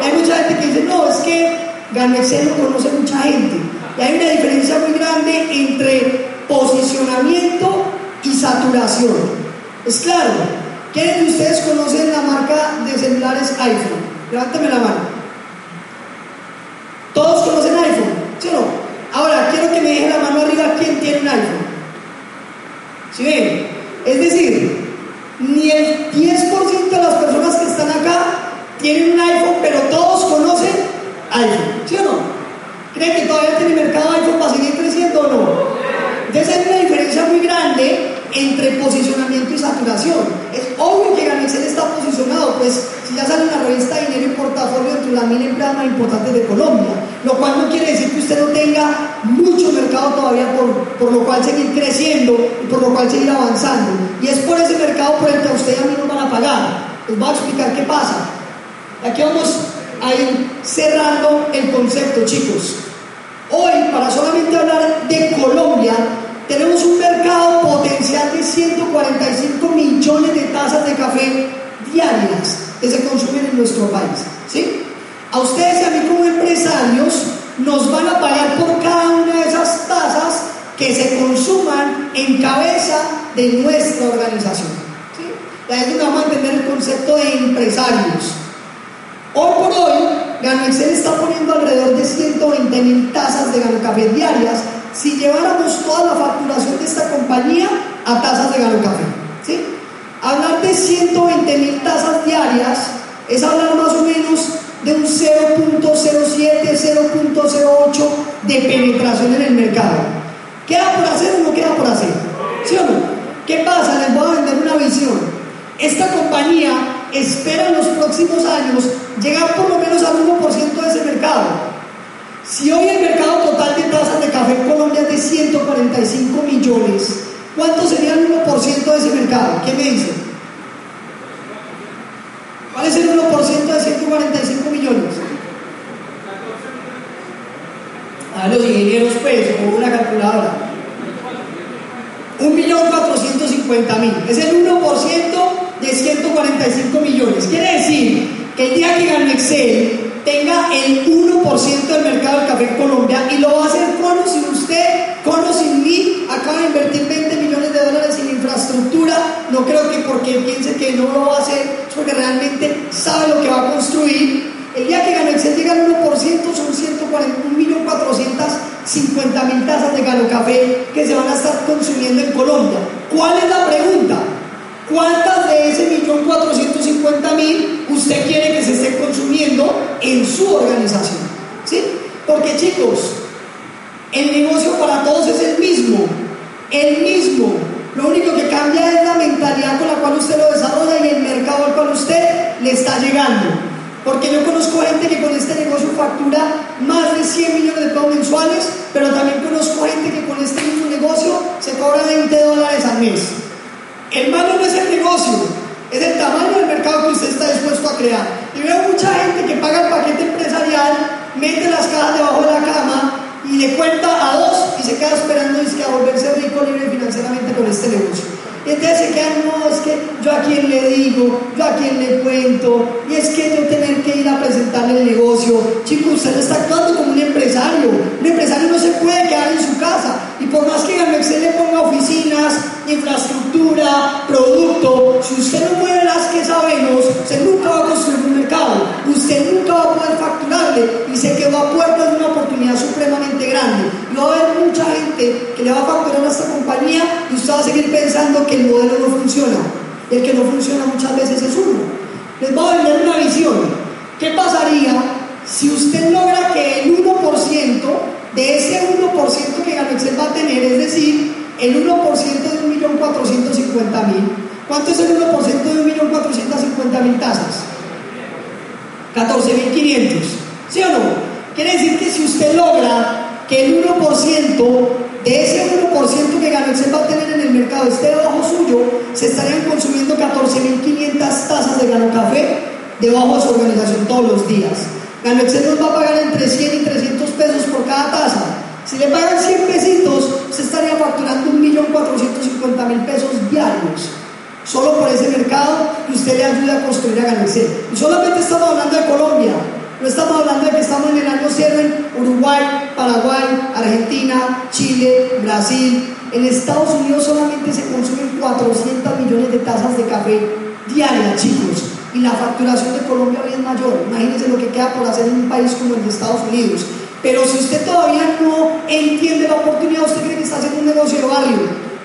Hay mucha gente que dice, no, es que Gamexel lo conoce mucha gente. Y hay una diferencia muy grande entre posicionamiento y saturación. Es claro, ¿quiénes de ustedes conocen la marca de celulares iPhone? Levántame la mano. ¿Todos conocen iPhone? ¿Sí o no? Ahora, quiero que me dejen la mano arriba quién tiene un iPhone. ¿Sí ven? Es decir, ni el 10% de las personas que están acá tienen un iPhone, pero todos conocen iPhone. ¿Sí o no? ¿Creen que todavía tiene mercado iPhone para seguir creciendo o no? Entonces hay una diferencia muy grande entre posicionamiento y saturación. Es obvio que Ganexel está posicionado, pues si ya sale una revista dinero y portafolio entre las mil empresas más importantes de Colombia, lo cual no quiere decir que usted no tenga mucho mercado todavía por, por lo cual seguir creciendo y por lo cual seguir avanzando. Y es por ese mercado por el que a usted y a mí nos van a pagar. Les voy a explicar qué pasa. Aquí vamos a ir cerrando el concepto, chicos. Hoy, para solamente hablar de Colombia, tenemos un mercado potencial de 145 millones de tazas de café diarias que se consumen en nuestro país. ¿sí? A ustedes y a mí como empresarios nos van a pagar por cada una de esas tazas que se consuman en cabeza de nuestra organización. ¿sí? La gente va a entender el concepto de empresarios. Hoy por hoy, Gano Excel está poniendo alrededor de 120 mil tazas de Gano Café diarias si lleváramos toda la facturación de esta compañía a tasas de Gano Café. Hablar de 120 mil tasas diarias es hablar más o menos de un 0.07, 0.08 de penetración en el mercado. ¿Queda por hacer o no queda por hacer? ¿Sí o no? ¿Qué pasa? Les voy a vender una visión. Esta compañía espera en los próximos años llegar por lo menos al 1% de ese mercado. Si hoy el mercado total de tazas de café en Colombia es de 145 millones, ¿cuánto sería el 1% de ese mercado? ¿Qué me dice? ¿Cuál es el 1% de 145 millones? A los ingenieros, pues, con una calculadora. 1.450.000. Es el 1% de 145 millones. Quiere decir que el día que gane Excel tenga el 1% del mercado del café en Colombia y lo va a hacer con o sin usted, con o sin mí, acaba de invertir 20 millones de dólares en infraestructura, no creo que porque piense que no lo va a hacer, es porque realmente sabe lo que va a construir. El día que Gano Excel llega al 1% son 141.450.000 tazas de Gano Café que se van a estar consumiendo en Colombia. ¿Cuál es la pregunta? ¿Cuántas de ese millón cuatrocientos mil usted quiere que se esté consumiendo en su organización? ¿Sí? Porque chicos, el negocio para todos es el mismo, el mismo. Lo único que cambia es la mentalidad con la cual usted lo desarrolla y el mercado al cual usted le está llegando. Porque yo conozco gente que con este negocio factura más de 100 millones de pesos mensuales, pero también conozco gente que con este mismo negocio se cobra 20 dólares al mes. El malo no es el negocio, es el tamaño del mercado que usted está dispuesto a crear. Y veo mucha gente que paga el paquete empresarial, mete las cajas debajo de la cama y le cuenta a dos y se queda esperando y a volverse rico libre financieramente con este negocio. Y entonces se quedan, no, es que yo a quién le digo, yo a quién le cuento, y es que yo tener que ir a presentarle el negocio. Chicos, usted está actuando como un empresario. Un empresario no se puede quedar en su casa. Y por más que Gamexel le ponga oficinas, infraestructura, producto, si usted no mueve las que sabemos, usted nunca va a construir un mercado, usted nunca va a poder facturarle y se quedó a puertas de una oportunidad supremamente grande. Y va a haber mucha gente que le va a facturar a esta compañía y usted va a seguir pensando que el modelo no funciona. Y el que no funciona muchas veces es uno. Les voy a vender una visión. ¿Qué pasaría si usted logra que el 1% de ese 1% que Ganexel va a tener, es decir, el 1% de 1.450.000. ¿Cuánto es el 1% de 1.450.000 tasas? 14.500. ¿Sí o no? Quiere decir que si usted logra que el 1% de ese 1% que Excel va a tener en el mercado esté debajo suyo, se estarían consumiendo 14.500 tazas de Gano Café debajo de su organización todos los días. Excel nos va a pagar entre 100 y 300 pesos por cada taza. Si le pagan 100 pesitos, se estaría facturando 1.450.000 pesos diarios. Solo por ese mercado que usted le ayuda a construir a Excel. Y solamente estamos hablando de Colombia. No estamos hablando de que estamos en el año cero en Uruguay, Paraguay, Argentina, Chile, Brasil. En Estados Unidos solamente se consumen 400 millones de tazas de café diarias, chicos. Y la facturación de Colombia hoy es mayor. Imagínense lo que queda por hacer en un país como el de Estados Unidos. Pero si usted todavía no entiende la oportunidad, usted cree que está haciendo un negocio de barrio,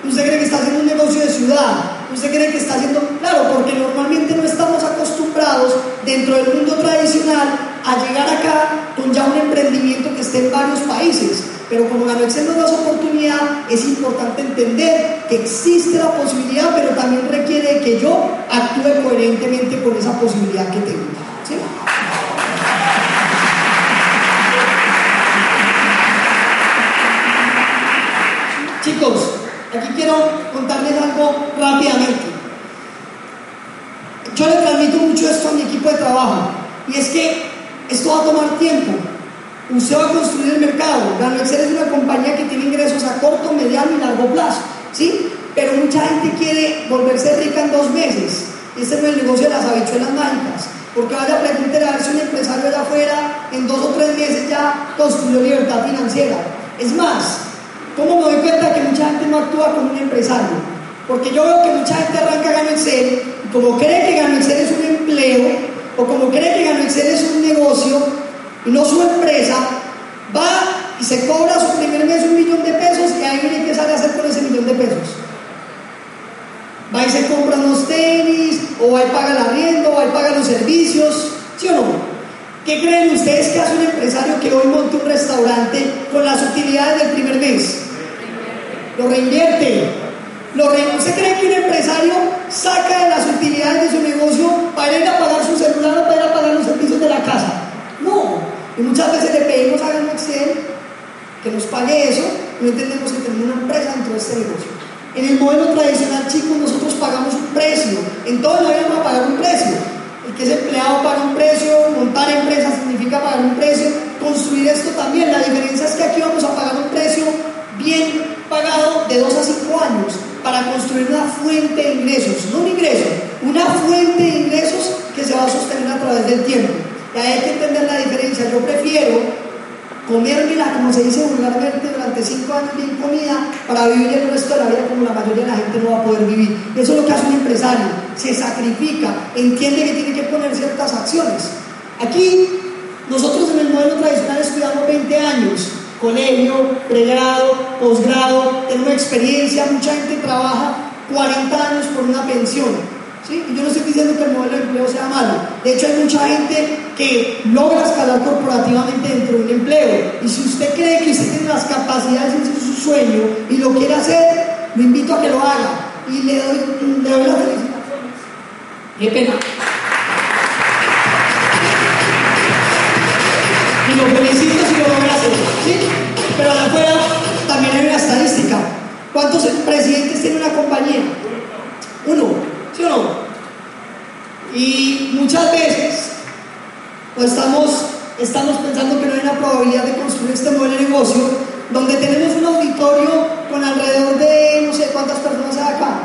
usted cree que está haciendo un negocio de ciudad, usted cree que está haciendo, claro, porque normalmente no estamos acostumbrados dentro del mundo tradicional a llegar acá con ya un emprendimiento que esté en varios países. Pero como la Excel nos esa oportunidad, es importante entender que existe la posibilidad, pero también requiere que yo actúe coherentemente con esa posibilidad que tengo. Chicos, aquí quiero contarles algo rápidamente. Yo le transmito mucho esto a mi equipo de trabajo, y es que esto va a tomar tiempo. Usted va a construir el mercado. Excel es una compañía que tiene ingresos a corto, mediano y largo plazo. ¿sí? Pero mucha gente quiere volverse rica en dos meses. Este no es el negocio de las habichuelas mágicas. Porque vaya a preguntar a ver si un empresario allá afuera en dos o tres meses ya construyó libertad financiera. Es más, ¿cómo me doy cuenta que mucha gente no actúa como un empresario? Porque yo veo que mucha gente arranca Gano Excel y como cree que Gano Excel es un empleo, o como cree que Gano Excel es un negocio y no su empresa, va y se cobra su primer mes un millón de pesos y ahí viene que sale a hacer con ese millón de pesos. Va y se compra unos tenis, o va y paga el arriendo, o va y paga los servicios, ¿sí o no? ¿Qué creen ustedes que hace un empresario que hoy monta un restaurante con las utilidades del primer mes? Lo reinvierte. ¿Usted cree que un empresario saca de las utilidades de su negocio para ir a pagar su celular o para ir a pagar los servicios de la casa? No. Y muchas veces le pedimos a Excel que nos pague eso no entendemos que tenemos una empresa dentro de este negocio. En el modelo tradicional, chicos, nosotros pagamos un precio. En todo el vamos a pagar un precio. El que es empleado paga un precio, montar empresa significa pagar un precio, construir esto también. La diferencia es que aquí vamos a pagar un precio bien pagado de 2 a 5 años para construir una fuente de ingresos, no un ingreso, una fuente de ingresos que se va a sostener a través del tiempo. Y ahí hay que entender la diferencia. Yo prefiero comérmela, como se dice vulgarmente, durante 5 años bien comida para vivir el resto de la vida como la mayoría de la gente no va a poder vivir. Eso es lo que hace un empresario, se sacrifica, entiende que tiene que poner ciertas acciones. Aquí, nosotros en el modelo tradicional estudiamos 20 años, colegio, pregrado, posgrado, tengo una experiencia, mucha gente trabaja 40 años por una pensión. ¿sí? Y yo no estoy diciendo que el modelo de empleo sea malo. De hecho, hay mucha gente que logra escalar corporativamente dentro de un empleo. Y si usted cree que usted tiene las capacidades de su sueño y lo quiere hacer, lo invito a que lo haga. Y le doy, le doy la felicitación. Qué pena. Y lo felicito Pero allá afuera también hay una estadística. ¿Cuántos presidentes tiene una compañía? Uno, ¿sí o no? Y muchas veces pues estamos, estamos pensando que no hay una probabilidad de construir este modelo de negocio donde tenemos un auditorio con alrededor de no sé cuántas personas hay acá.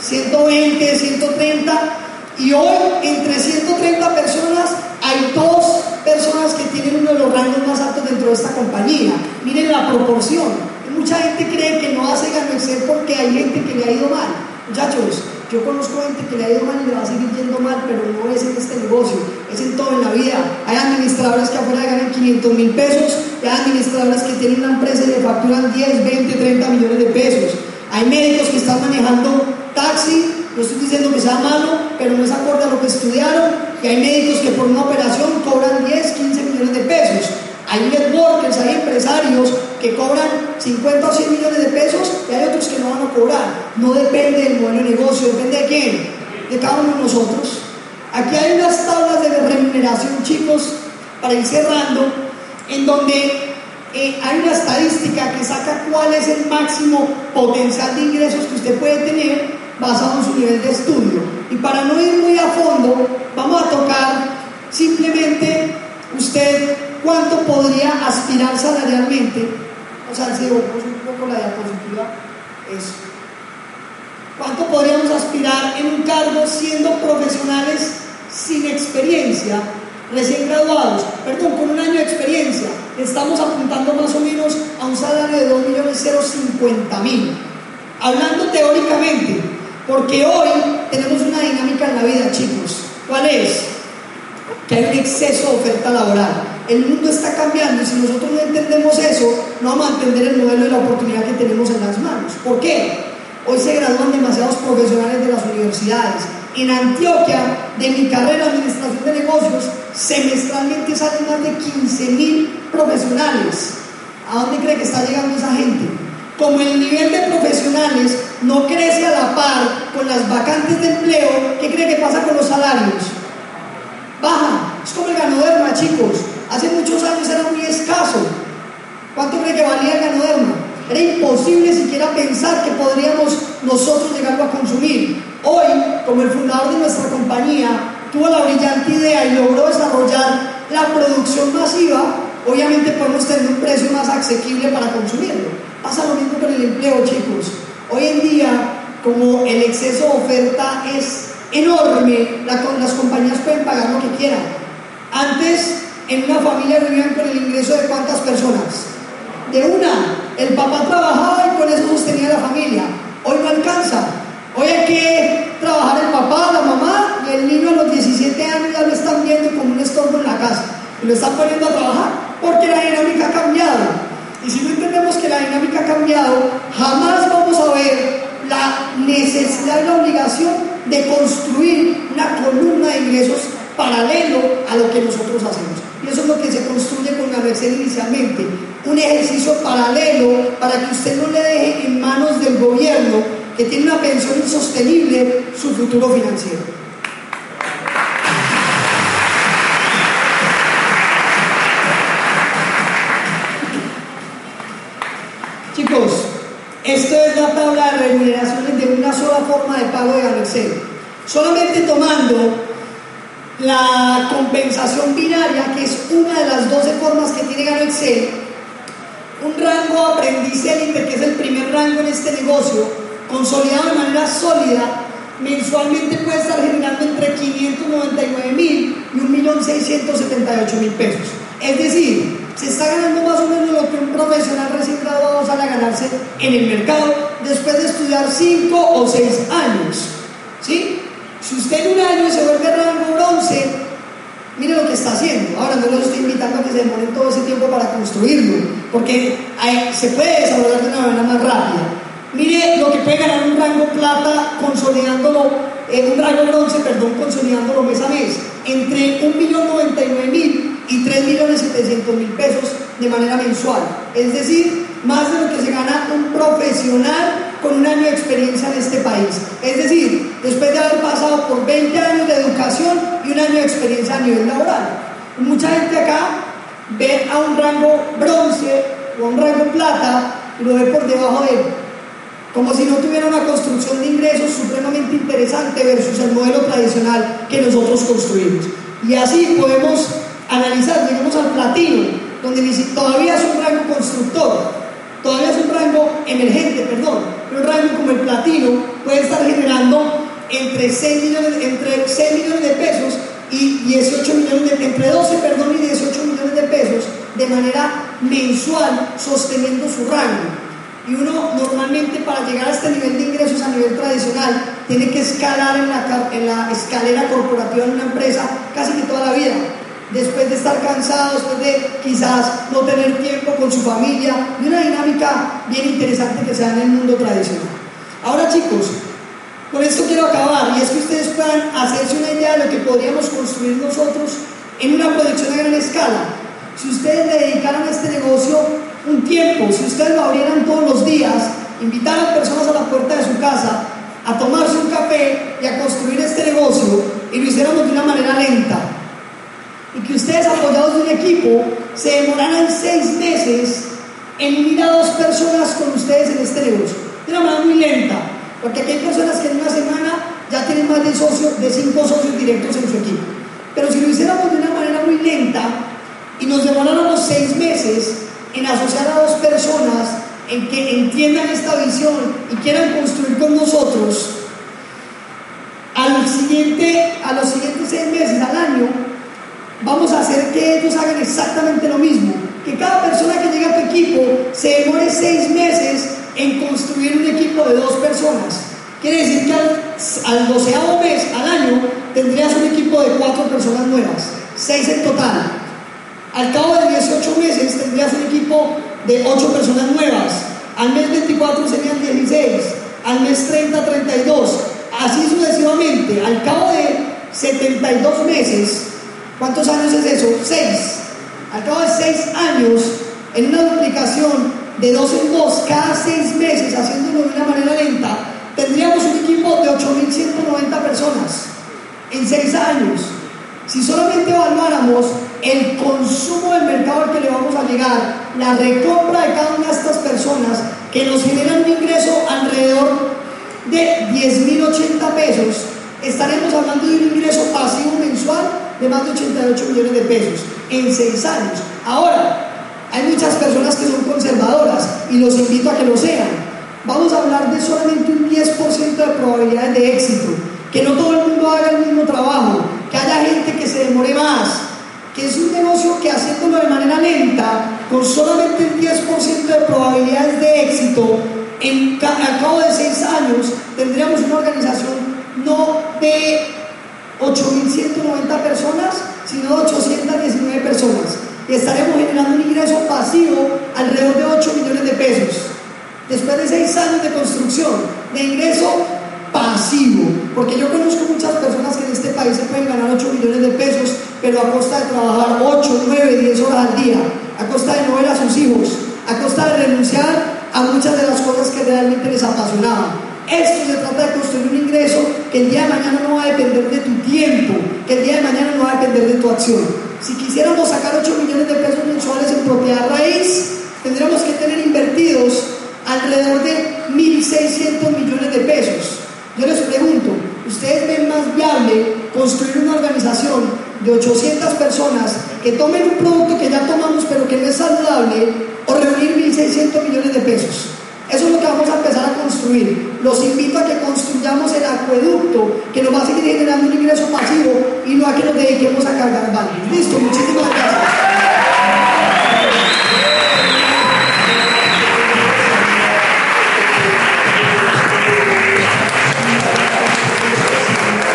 120, 130 y hoy entre 130 personas hay dos personas que tienen uno de los rangos más altos dentro de esta compañía. Miren la proporción. Mucha gente cree que no hace ganancia porque hay gente que le ha ido mal. Muchachos, yo conozco gente que le ha ido mal y le va a seguir yendo mal, pero no es en este negocio, es en todo en la vida. Hay administradores que afuera ganan 500 mil pesos, hay administradores que tienen una empresa y le facturan 10, 20, 30 millones de pesos. Hay médicos que están manejando taxi, no estoy diciendo que sea malo, pero no es acorde a lo que estudiaron, y hay médicos que por una operación cobran 10, 15 millones de pesos. Hay networkers, hay empresarios que cobran 50 o 100 millones de pesos y hay otros que no van a cobrar. No depende del modelo de negocio, depende de quién, de cada uno de nosotros. Aquí hay unas tablas de remuneración, chicos, para ir cerrando, en donde eh, hay una estadística que saca cuál es el máximo potencial de ingresos que usted puede tener basado en su nivel de estudio. Y para no ir muy a fondo, vamos a tocar simplemente usted cuánto podría aspirar salarialmente. O sea, si un poco la diapositiva, eso. ¿Cuánto podríamos aspirar en un cargo siendo profesionales sin experiencia, recién graduados, perdón, con un año de experiencia? Estamos apuntando más o menos a un salario de 2.050.000. Hablando teóricamente, porque hoy tenemos una dinámica en la vida, chicos. ¿Cuál es? Que hay un exceso de oferta laboral. El mundo está cambiando y si nosotros no entendemos eso, no vamos a entender el modelo de la oportunidad que tenemos en las manos. ¿Por qué? Hoy se gradúan demasiados profesionales de las universidades. En Antioquia, de mi carrera de administración de negocios, semestralmente salen más de 15 mil profesionales. ¿A dónde cree que está llegando esa gente? Como el nivel de profesionales no crece a la par con las vacantes de empleo, ¿qué cree que pasa con los salarios? Baja. Es como el ganoderma, chicos. Hace muchos años era muy escaso. ¿Cuánto cree que valía el ganoderma? Era imposible siquiera pensar que podríamos nosotros llegarlo a consumir. Hoy, como el fundador de nuestra compañía tuvo la brillante idea y logró desarrollar la producción masiva, obviamente podemos tener un precio más asequible para consumirlo. Pasa lo mismo con el empleo, chicos. Hoy en día, como el exceso de oferta es enorme, las compañías pueden pagar lo que quieran. Antes, en una familia vivían con el ingreso de cuántas personas? De una. El papá trabajaba y con eso sostenía la familia. Hoy no alcanza. Hoy hay que trabajar el papá, la mamá y el niño a los 17 años ya lo están viendo como un estorbo en la casa y lo están poniendo a trabajar porque la dinámica ha cambiado. Y si no entendemos que la dinámica ha cambiado, jamás vamos a ver la necesidad y la obligación de construir una columna de ingresos paralelo a lo que nosotros hacemos. Y eso es lo que se construye con la Merced inicialmente. Un ejercicio paralelo para que usted no le deje en manos del gobierno que tiene una pensión insostenible su futuro financiero. Esto es la tabla de remuneraciones de una sola forma de pago de Gamerced. Solamente tomando la compensación binaria, que es una de las 12 formas que tiene Gano Excel, un rango aprendiz élite, que es el primer rango en este negocio, consolidado de manera sólida, mensualmente puede estar generando entre 599 mil y 1.678.000 pesos. Es decir, se está ganando más o menos lo que un profesional recién graduado sale a ganarse en el mercado después de estudiar 5 o 6 años. ¿Sí? Si usted en un año se vuelve rango bronce, mire lo que está haciendo. Ahora no los estoy invitando a que se demoren todo ese tiempo para construirlo, porque se puede desarrollar de una manera más rápida. Mire lo que puede ganar un rango plata consolidándolo, eh, un rango bronce, perdón, consolidándolo mes a mes, entre 1.099.000 y 3.700.000 pesos de manera mensual. Es decir, más de lo que se gana un profesional con un año de experiencia en este país. Es decir, después de haber pasado por 20 años de educación y un año de experiencia a nivel laboral. Mucha gente acá ve a un rango bronce o a un rango plata y lo ve por debajo de él. Como si no tuviera una construcción de ingresos supremamente interesante versus el modelo tradicional que nosotros construimos. Y así podemos analizar, llegamos al platino, donde todavía es un rango constructor, todavía es un rango emergente, perdón, pero un rango como el platino puede estar generando entre 6 millones, entre 6 millones de pesos y 18 millones de, entre 12 perdón, y 18 millones de pesos de manera mensual sosteniendo su rango. Y uno normalmente para llegar a este nivel de ingresos a nivel tradicional tiene que escalar en la, en la escalera corporativa de una empresa casi que toda la vida después de estar cansado, después de quizás no tener tiempo con su familia, y una dinámica bien interesante que se da en el mundo tradicional. Ahora chicos, con esto quiero acabar y es que ustedes puedan hacerse una idea de lo que podríamos construir nosotros en una producción a gran escala. Si ustedes le dedicaran a este negocio un tiempo, si ustedes lo abrieran todos los días, invitaran personas a la puerta de su casa a tomarse un café y a construir este negocio y lo hiciéramos de una que ustedes apoyados de un equipo se demoraran seis meses en unir a dos personas con ustedes en este negocio. De una manera muy lenta, porque aquí hay personas que en una semana ya tienen más de, socios, de cinco socios directos en su equipo. Pero si lo hiciéramos de una manera muy lenta y nos demoráramos seis meses en asociar a dos personas en que entiendan esta visión y quieran construir con nosotros, al siguiente, a los siguientes seis meses, al año, vamos a hacer que ellos hagan exactamente lo mismo. Que cada persona que llegue a tu equipo se demore seis meses en construir un equipo de dos personas. Quiere decir que al, doceavo mes, al año, tendrías un equipo de cuatro personas nuevas, seis en total. Al cabo de 18 meses tendrías un equipo de ocho personas nuevas. Al mes 24 serían 16. Al mes 30, 32. Así sucesivamente. Al cabo de 72 meses, ¿cuántos años es eso? Seis. Al cabo de seis años, en una duplicación de dos en dos, cada seis meses, haciéndolo de una manera lenta, tendríamos un equipo de 8.190 personas en seis años. Si solamente evaluáramos el consumo del mercado al que le vamos a llegar, la recompra de cada una de estas personas que nos generan un ingreso alrededor de 10.080 pesos, estaremos hablando de un ingreso pasivo mensual de más de 88 millones de pesos en seis años. Ahora, hay muchas personas que son conservadoras y los invito a que lo sean. Vamos a hablar de solamente un 10% de probabilidades de éxito, que no todo el mundo haga el mismo trabajo, que haya gente que se demore más, que es un negocio que haciéndolo de manera lenta, con solamente el 10% de probabilidades de éxito, en, cabo de 6 años tendríamos una organización no de 8.190 personas, sino de 819 personas. Y estaremos generando un ingreso pasivo alrededor de 8 millones de pesos después de seis años de construcción, de ingreso pasivo, porque yo conozco muchas personas que en este país se pueden ganar 8 millones de pesos, pero a costa de trabajar 8, 9, 10 horas al día, a costa de no ver a sus hijos, a costa de renunciar a muchas de las cosas que realmente les apasionaban. Esto se trata de construir un ingreso que el día de mañana no va a depender de tu tiempo, que el día de mañana no va a depender de tu acción. Si quisiéramos sacar 8 millones de pesos mensuales en propiedad raíz, tendríamos que tener invertidos alrededor de 1.600 millones de pesos. Yo les pregunto, ¿ustedes ven más viable construir una organización de 800 personas que tomen un producto que ya tomamos pero que no es saludable o reunir 1.600 millones de pesos? Eso es lo que vamos a empezar a construir. Los invito a que construyamos el acueducto que nos va a seguir generando un ingreso pasivo y no a que nos dediquemos a cargar baños. Listo, muchísimas gracias.